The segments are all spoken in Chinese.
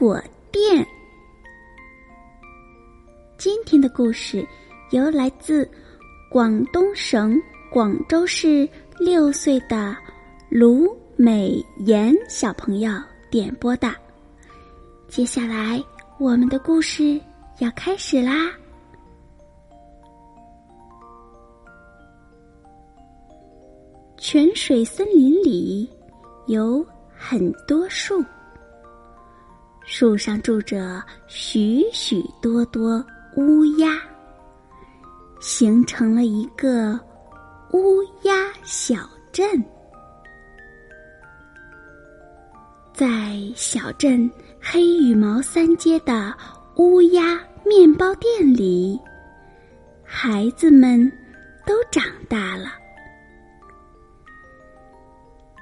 果店。今天的故事由来自广东省广州市六岁的卢美妍小朋友点播的。接下来，我们的故事要开始啦！泉水森林里有很多树。树上住着许许多多乌鸦，形成了一个乌鸦小镇。在小镇黑羽毛三街的乌鸦面包店里，孩子们都长大了。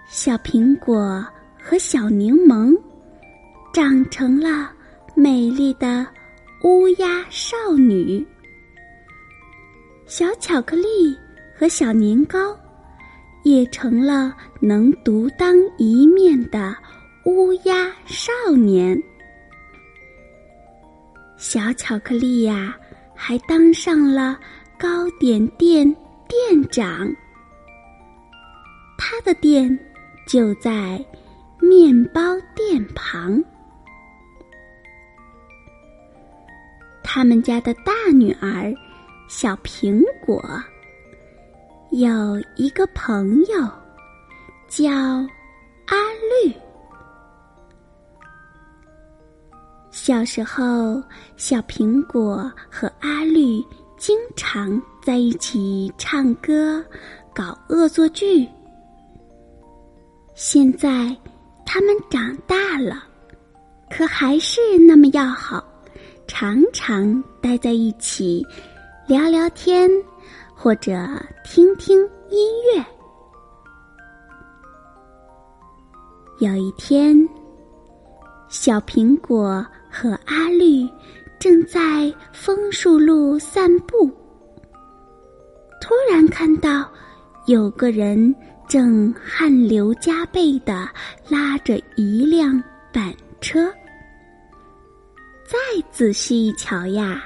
小苹果和小柠檬。长成了美丽的乌鸦少女，小巧克力和小年糕也成了能独当一面的乌鸦少年。小巧克力呀，还当上了糕点店店长，他的店就在面包店旁。他们家的大女儿小苹果有一个朋友叫阿绿。小时候，小苹果和阿绿经常在一起唱歌、搞恶作剧。现在，他们长大了，可还是那么要好。常常待在一起，聊聊天，或者听听音乐。有一天，小苹果和阿绿正在枫树路散步，突然看到有个人正汗流浃背的拉着一辆板车。再仔细一瞧呀，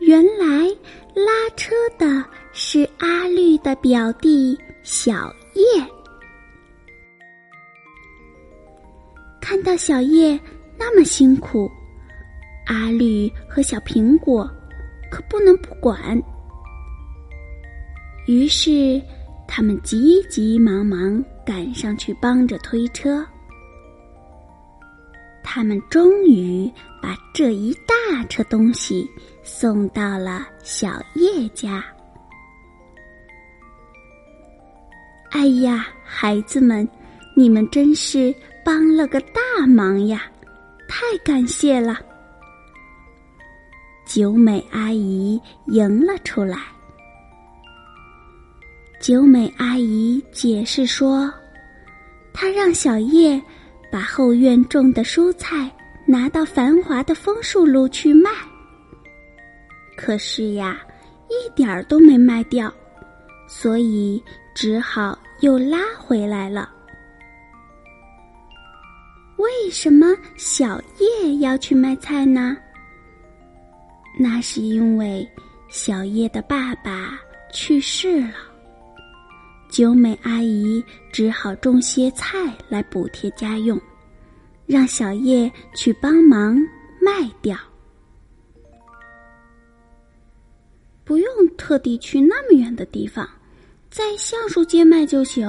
原来拉车的是阿绿的表弟小叶。看到小叶那么辛苦，阿绿和小苹果可不能不管。于是，他们急急忙忙赶上去帮着推车。他们终于把这一大车东西送到了小叶家。哎呀，孩子们，你们真是帮了个大忙呀！太感谢了。九美阿姨迎了出来。九美阿姨解释说：“她让小叶。”把后院种的蔬菜拿到繁华的枫树路去卖，可是呀，一点儿都没卖掉，所以只好又拉回来了。为什么小叶要去卖菜呢？那是因为小叶的爸爸去世了。九美阿姨只好种些菜来补贴家用，让小叶去帮忙卖掉。不用特地去那么远的地方，在橡树街卖就行。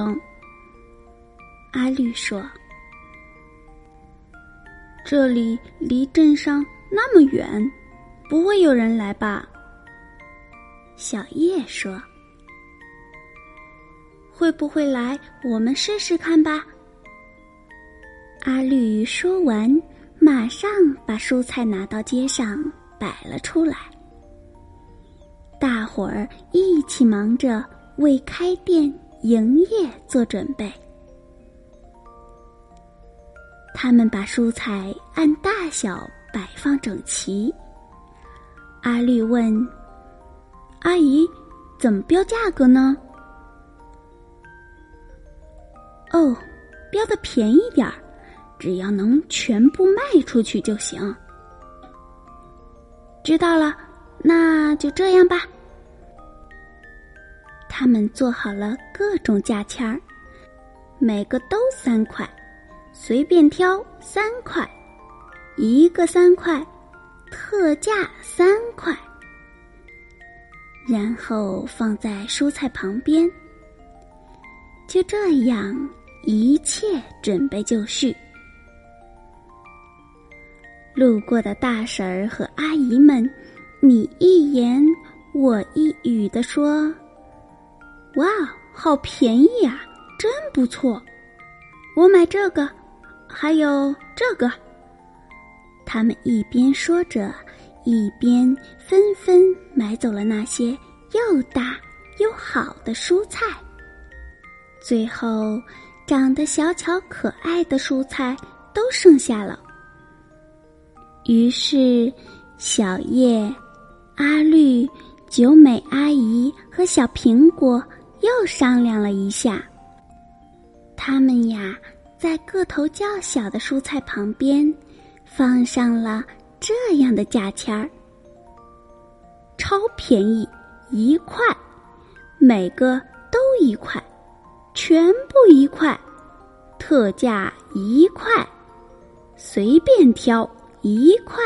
阿绿说：“这里离镇上那么远，不会有人来吧？”小叶说。会不会来？我们试试看吧。阿绿说完，马上把蔬菜拿到街上摆了出来。大伙儿一起忙着为开店营业做准备。他们把蔬菜按大小摆放整齐。阿绿问：“阿姨，怎么标价格呢？”哦，标的便宜点儿，只要能全部卖出去就行。知道了，那就这样吧。他们做好了各种价签儿，每个都三块，随便挑三块，一个三块，特价三块，然后放在蔬菜旁边。就这样。一切准备就绪，路过的大婶儿和阿姨们，你一言我一语的说：“哇，好便宜呀，真不错！我买这个，还有这个。”他们一边说着，一边纷纷买走了那些又大又好的蔬菜。最后。长得小巧可爱的蔬菜都剩下了，于是小叶、阿绿、九美阿姨和小苹果又商量了一下。他们呀，在个头较小的蔬菜旁边放上了这样的价签儿：超便宜，一块，每个都一块。全部一块，特价一块，随便挑一块。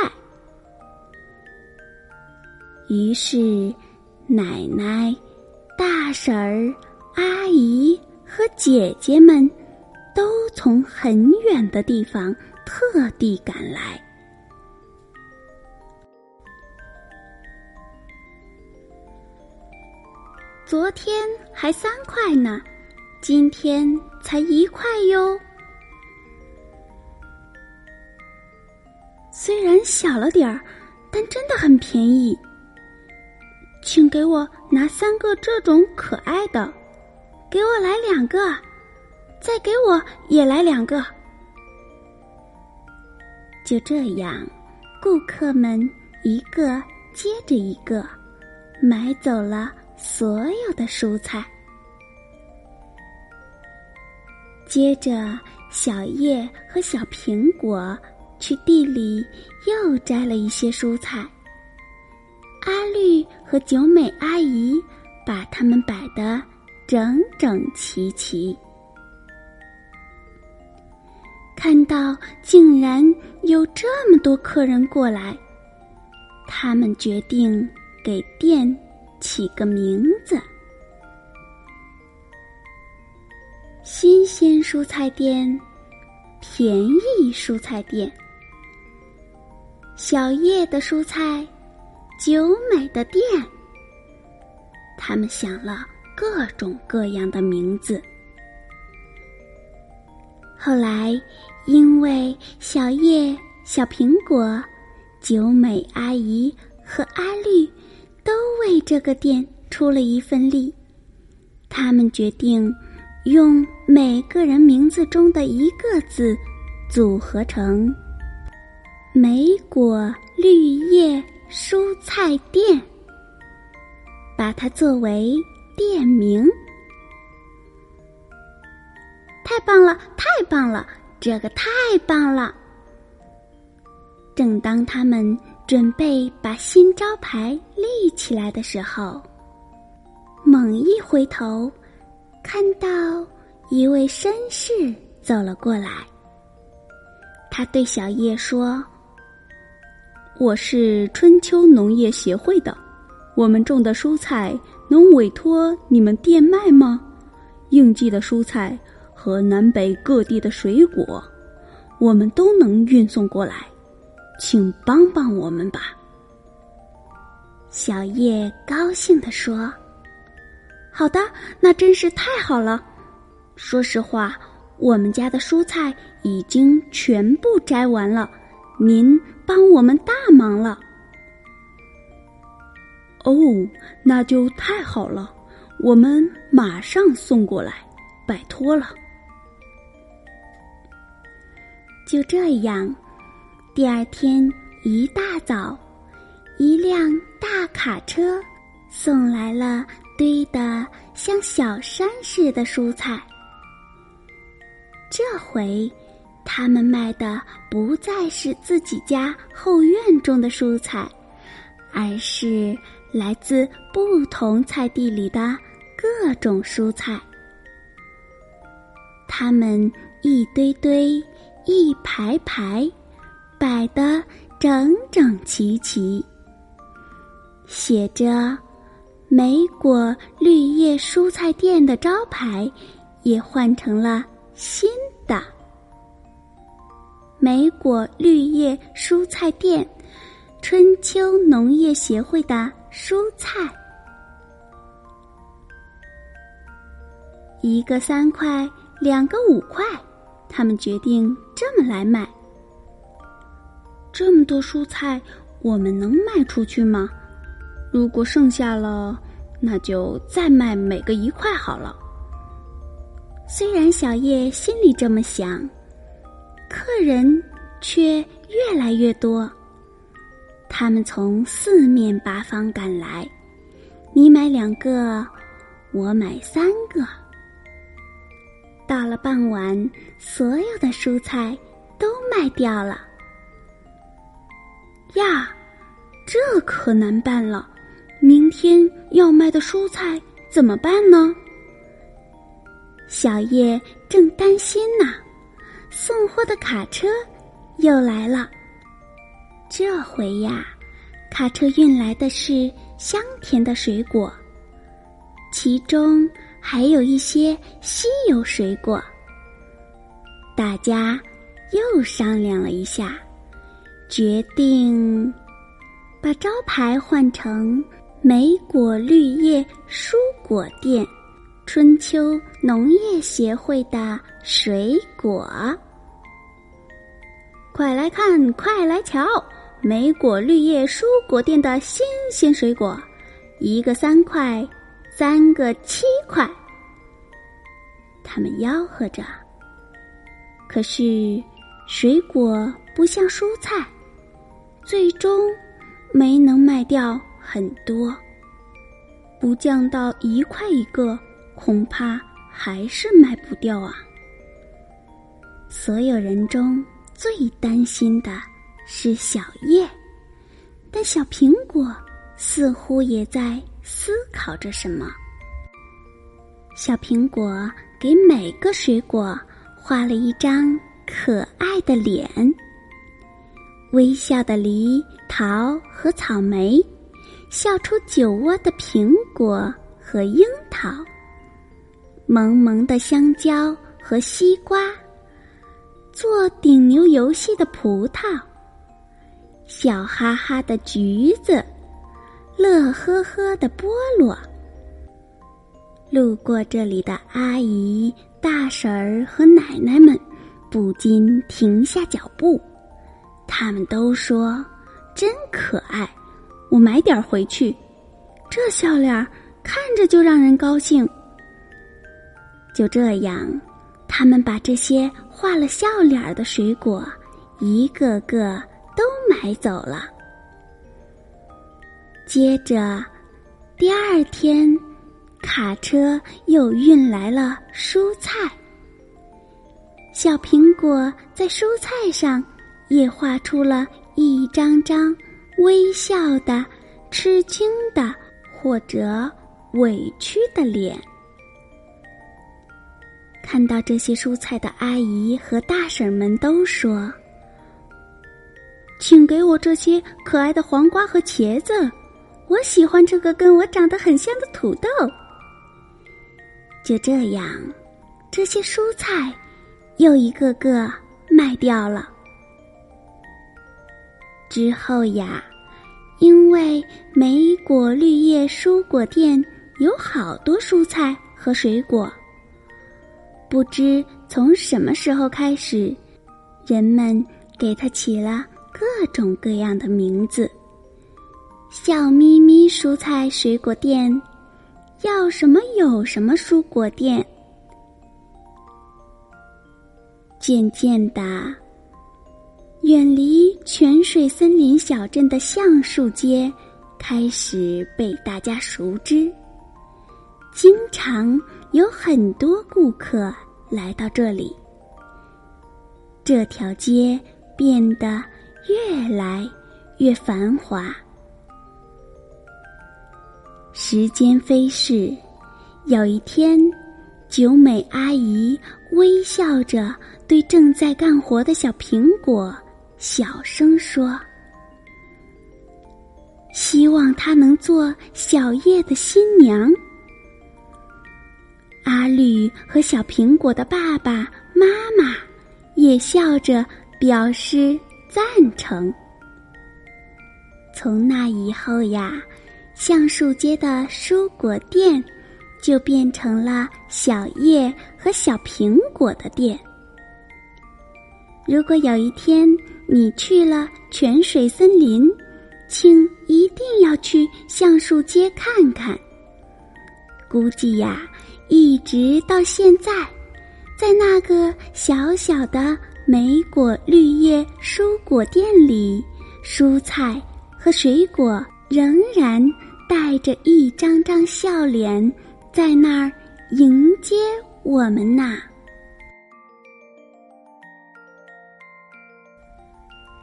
于是，奶奶、大婶儿、阿姨和姐姐们都从很远的地方特地赶来。昨天还三块呢。今天才一块哟，虽然小了点儿，但真的很便宜。请给我拿三个这种可爱的，给我来两个，再给我也来两个。就这样，顾客们一个接着一个买走了所有的蔬菜。接着，小叶和小苹果去地里又摘了一些蔬菜。阿绿和九美阿姨把它们摆得整整齐齐。看到竟然有这么多客人过来，他们决定给店起个名字。新鲜蔬菜店，便宜蔬菜店。小叶的蔬菜，九美的店。他们想了各种各样的名字。后来，因为小叶、小苹果、九美阿姨和阿绿都为这个店出了一份力，他们决定。用每个人名字中的一个字组合成“莓果绿叶蔬菜店”，把它作为店名。太棒了，太棒了，这个太棒了！正当他们准备把新招牌立起来的时候，猛一回头。看到一位绅士走了过来，他对小叶说：“我是春秋农业协会的，我们种的蔬菜能委托你们店卖吗？应季的蔬菜和南北各地的水果，我们都能运送过来，请帮帮我们吧。”小叶高兴地说。好的，那真是太好了。说实话，我们家的蔬菜已经全部摘完了，您帮我们大忙了。哦，那就太好了，我们马上送过来，拜托了。就这样，第二天一大早，一辆大卡车送来了堆得像小山似的蔬菜。这回，他们卖的不再是自己家后院种的蔬菜，而是来自不同菜地里的各种蔬菜。他们一堆堆、一排排，摆得整整齐齐，写着“梅果绿叶蔬菜店”的招牌，也换成了新。的梅果绿叶蔬菜店，春秋农业协会的蔬菜，一个三块，两个五块，他们决定这么来卖。这么多蔬菜，我们能卖出去吗？如果剩下了，那就再卖每个一块好了。虽然小叶心里这么想，客人却越来越多。他们从四面八方赶来，你买两个，我买三个。到了傍晚，所有的蔬菜都卖掉了。呀，这可难办了！明天要卖的蔬菜怎么办呢？小叶正担心呢，送货的卡车又来了。这回呀，卡车运来的是香甜的水果，其中还有一些稀有水果。大家又商量了一下，决定把招牌换成“梅果绿叶蔬果店”。春秋农业协会的水果，快来看，快来瞧！梅果绿叶蔬果店的新鲜水果，一个三块，三个七块。他们吆喝着，可是水果不像蔬菜，最终没能卖掉很多，不降到一块一个。恐怕还是卖不掉啊！所有人中最担心的是小叶，但小苹果似乎也在思考着什么。小苹果给每个水果画了一张可爱的脸，微笑的梨、桃和草莓，笑出酒窝的苹果和樱桃。萌萌的香蕉和西瓜，做顶牛游戏的葡萄，笑哈哈的橘子，乐呵呵的菠萝。路过这里的阿姨、大婶儿和奶奶们不禁停下脚步，他们都说：“真可爱，我买点回去。”这笑脸看着就让人高兴。就这样，他们把这些画了笑脸的水果，一个个都买走了。接着，第二天，卡车又运来了蔬菜。小苹果在蔬菜上也画出了一张张微笑的、吃惊的或者委屈的脸。看到这些蔬菜的阿姨和大婶们都说：“请给我这些可爱的黄瓜和茄子，我喜欢这个跟我长得很像的土豆。”就这样，这些蔬菜又一个个卖掉了。之后呀，因为梅果绿叶蔬果店有好多蔬菜和水果。不知从什么时候开始，人们给它起了各种各样的名字：笑眯眯蔬菜水果店，要什么有什么蔬果店。渐渐的，远离泉水森林小镇的橡树街开始被大家熟知。经常有很多顾客来到这里，这条街变得越来越繁华。时间飞逝，有一天。九美阿姨微笑着对正在干活的小苹果小声说：“希望她能做小叶的新娘。”阿绿和小苹果的爸爸妈妈也笑着表示赞成。从那以后呀，橡树街的蔬果店。就变成了小叶和小苹果的店。如果有一天你去了泉水森林，请一定要去橡树街看看。估计呀，一直到现在，在那个小小的莓果绿叶蔬果店里，蔬菜和水果仍然带着一张张笑脸。在那儿迎接我们呐！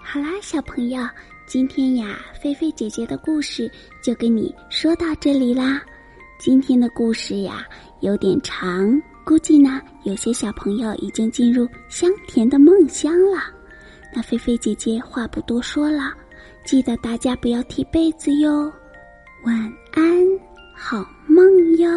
好啦，小朋友，今天呀，菲菲姐姐的故事就给你说到这里啦。今天的故事呀有点长，估计呢有些小朋友已经进入香甜的梦乡了。那菲菲姐姐话不多说了，记得大家不要踢被子哟。晚安。好梦哟。